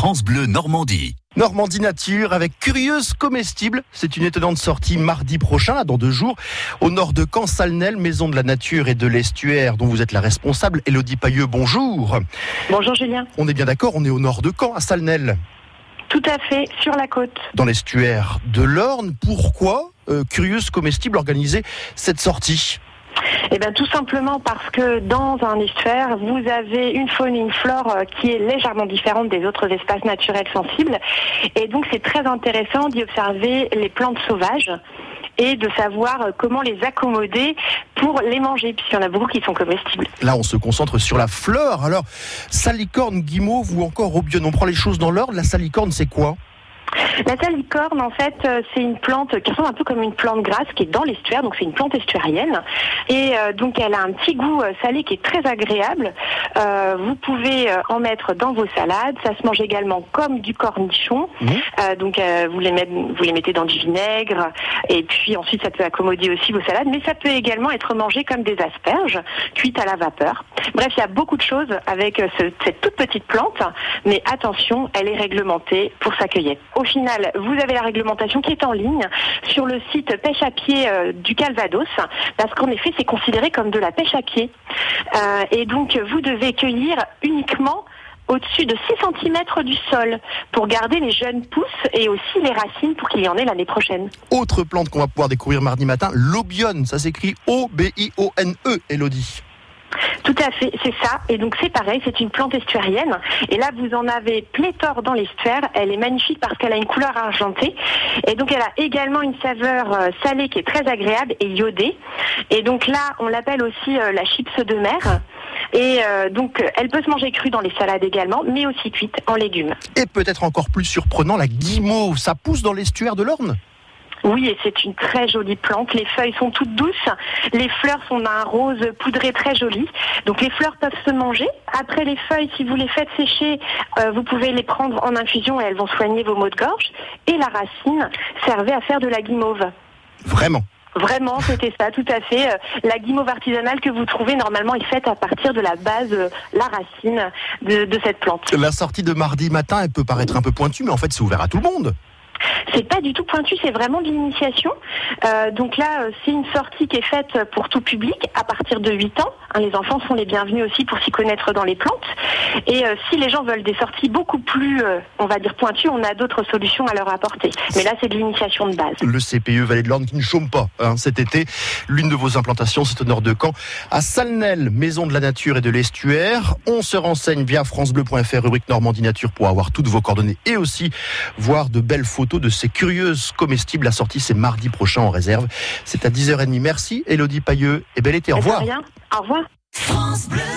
France Bleu Normandie. Normandie Nature avec Curieuse Comestible. C'est une étonnante sortie mardi prochain, dans deux jours, au nord de Caen-Salnel, maison de la nature et de l'estuaire dont vous êtes la responsable. Elodie Pailleux, bonjour. Bonjour Julien. On est bien d'accord, on est au nord de Caen, à Salnel. Tout à fait, sur la côte. Dans l'estuaire de l'Orne. Pourquoi euh, Curieuse Comestible organisait cette sortie? Eh bien, tout simplement parce que dans un estuaire, vous avez une faune et une flore euh, qui est légèrement différente des autres espaces naturels sensibles. Et donc, c'est très intéressant d'y observer les plantes sauvages et de savoir euh, comment les accommoder pour les manger, puisqu'il y en a beaucoup qui sont comestibles. Là, on se concentre sur la fleur. Alors, salicorne, guimauve ou encore aubion, on prend les choses dans l'ordre. La salicorne, c'est quoi? La salicorne, en fait, euh, c'est une plante qui ressemble un peu comme une plante grasse qui est dans l'estuaire, donc c'est une plante estuarienne. Et euh, donc elle a un petit goût euh, salé qui est très agréable. vous pouvez en mettre dans vos salades. Ça se mange également comme du cornichon. Mmh. donc vous les, mettez, vous les mettez dans du vinaigre. Et puis ensuite, ça peut accommoder aussi vos salades. Mais ça peut également être mangé comme des asperges, cuites à la vapeur. Bref, il y a beaucoup de choses avec cette toute petite plante. Mais attention, elle est réglementée pour sa cueillette au final, vous avez la réglementation qui est en ligne sur le site pêche à pied euh, du Calvados, parce qu'en effet, c'est considéré comme de la pêche à pied. Euh, et donc, vous devez cueillir uniquement au-dessus de 6 cm du sol pour garder les jeunes pousses et aussi les racines pour qu'il y en ait l'année prochaine. Autre plante qu'on va pouvoir découvrir mardi matin, l'obione. Ça s'écrit O-B-I-O-N-E, Elodie. Tout à fait, c'est ça. Et donc c'est pareil, c'est une plante estuarienne. Et là, vous en avez pléthore dans l'estuaire. Elle est magnifique parce qu'elle a une couleur argentée. Et donc elle a également une saveur euh, salée qui est très agréable et iodée. Et donc là, on l'appelle aussi euh, la chips de mer. Et euh, donc, elle peut se manger crue dans les salades également, mais aussi cuite en légumes. Et peut-être encore plus surprenant, la guimauve, ça pousse dans l'estuaire de l'Orne? Oui, et c'est une très jolie plante. Les feuilles sont toutes douces. Les fleurs sont d'un rose poudré très joli. Donc les fleurs peuvent se manger. Après les feuilles, si vous les faites sécher, euh, vous pouvez les prendre en infusion et elles vont soigner vos maux de gorge. Et la racine servait à faire de la guimauve. Vraiment? Vraiment, c'était ça, tout à fait. Euh, la guimauve artisanale que vous trouvez normalement est faite à partir de la base, euh, la racine de, de cette plante. La sortie de mardi matin, elle peut paraître un peu pointue, mais en fait, c'est ouvert à tout le monde. C'est pas du tout pointu, c'est vraiment de l'initiation. Euh, donc là, euh, c'est une sortie qui est faite pour tout public à partir de 8 ans. Hein, les enfants sont les bienvenus aussi pour s'y connaître dans les plantes. Et euh, si les gens veulent des sorties beaucoup plus, on va dire pointues, on a d'autres solutions à leur apporter. Mais là, c'est de l'initiation de base. Le CPE Vallée de l'Orne qui ne chôme pas hein, cet été. L'une de vos implantations, c'est au nord de Caen, à Salnel, maison de la nature et de l'estuaire. On se renseigne via francebleu.fr, rubrique Normandie Nature, pour avoir toutes vos coordonnées et aussi voir de belles photos de ces curieuses comestibles. La sortie, c'est mardi prochain en réserve. C'est à 10h30. Merci, Elodie Pailleux, et bel été. Au revoir. Au revoir. France Bleu.